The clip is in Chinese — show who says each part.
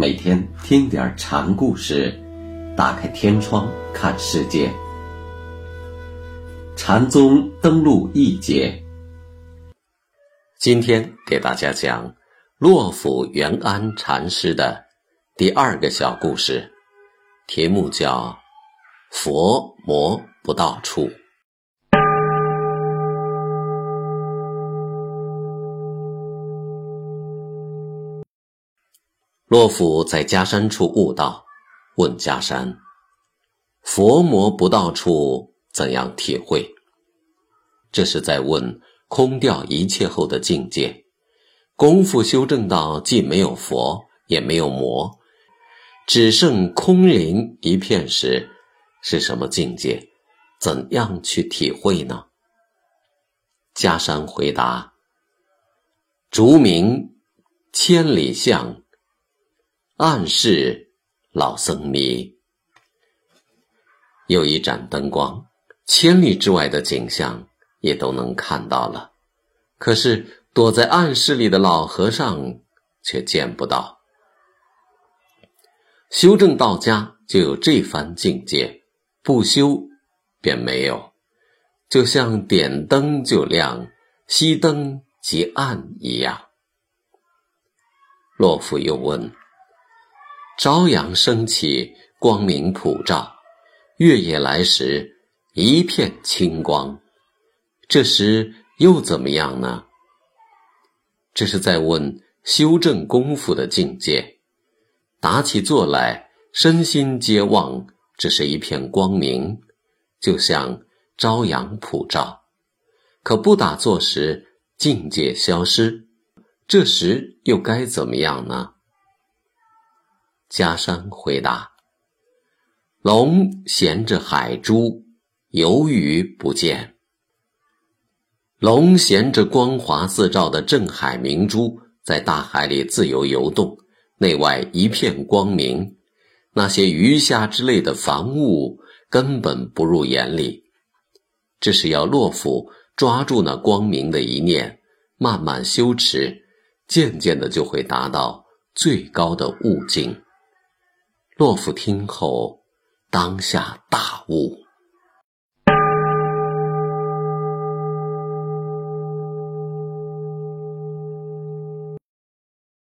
Speaker 1: 每天听点禅故事，打开天窗看世界。禅宗登陆一节，今天给大家讲洛甫元安禅师的第二个小故事，题目叫“佛魔不到处”。洛甫在迦山处悟道，问迦山：“佛魔不到处，怎样体会？”这是在问空掉一切后的境界。功夫修正到既没有佛，也没有魔，只剩空灵一片时，是什么境界？怎样去体会呢？迦山回答：“竹明千里相。”暗示老僧迷，有一盏灯光，千里之外的景象也都能看到了，可是躲在暗室里的老和尚却见不到。修正到家就有这番境界，不修便没有，就像点灯就亮，熄灯即暗一样。洛夫又问。朝阳升起，光明普照；月夜来时，一片清光。这时又怎么样呢？这是在问修正功夫的境界。打起坐来，身心皆忘，只是一片光明，就像朝阳普照。可不打坐时，境界消失，这时又该怎么样呢？加山回答：“龙衔着海珠，游鱼不见。龙衔着光华自照的镇海明珠，在大海里自由游动，内外一片光明。那些鱼虾之类的凡物根本不入眼里。这是要洛夫抓住那光明的一念，慢慢修持，渐渐的就会达到最高的悟境。”洛甫听后，当下大悟。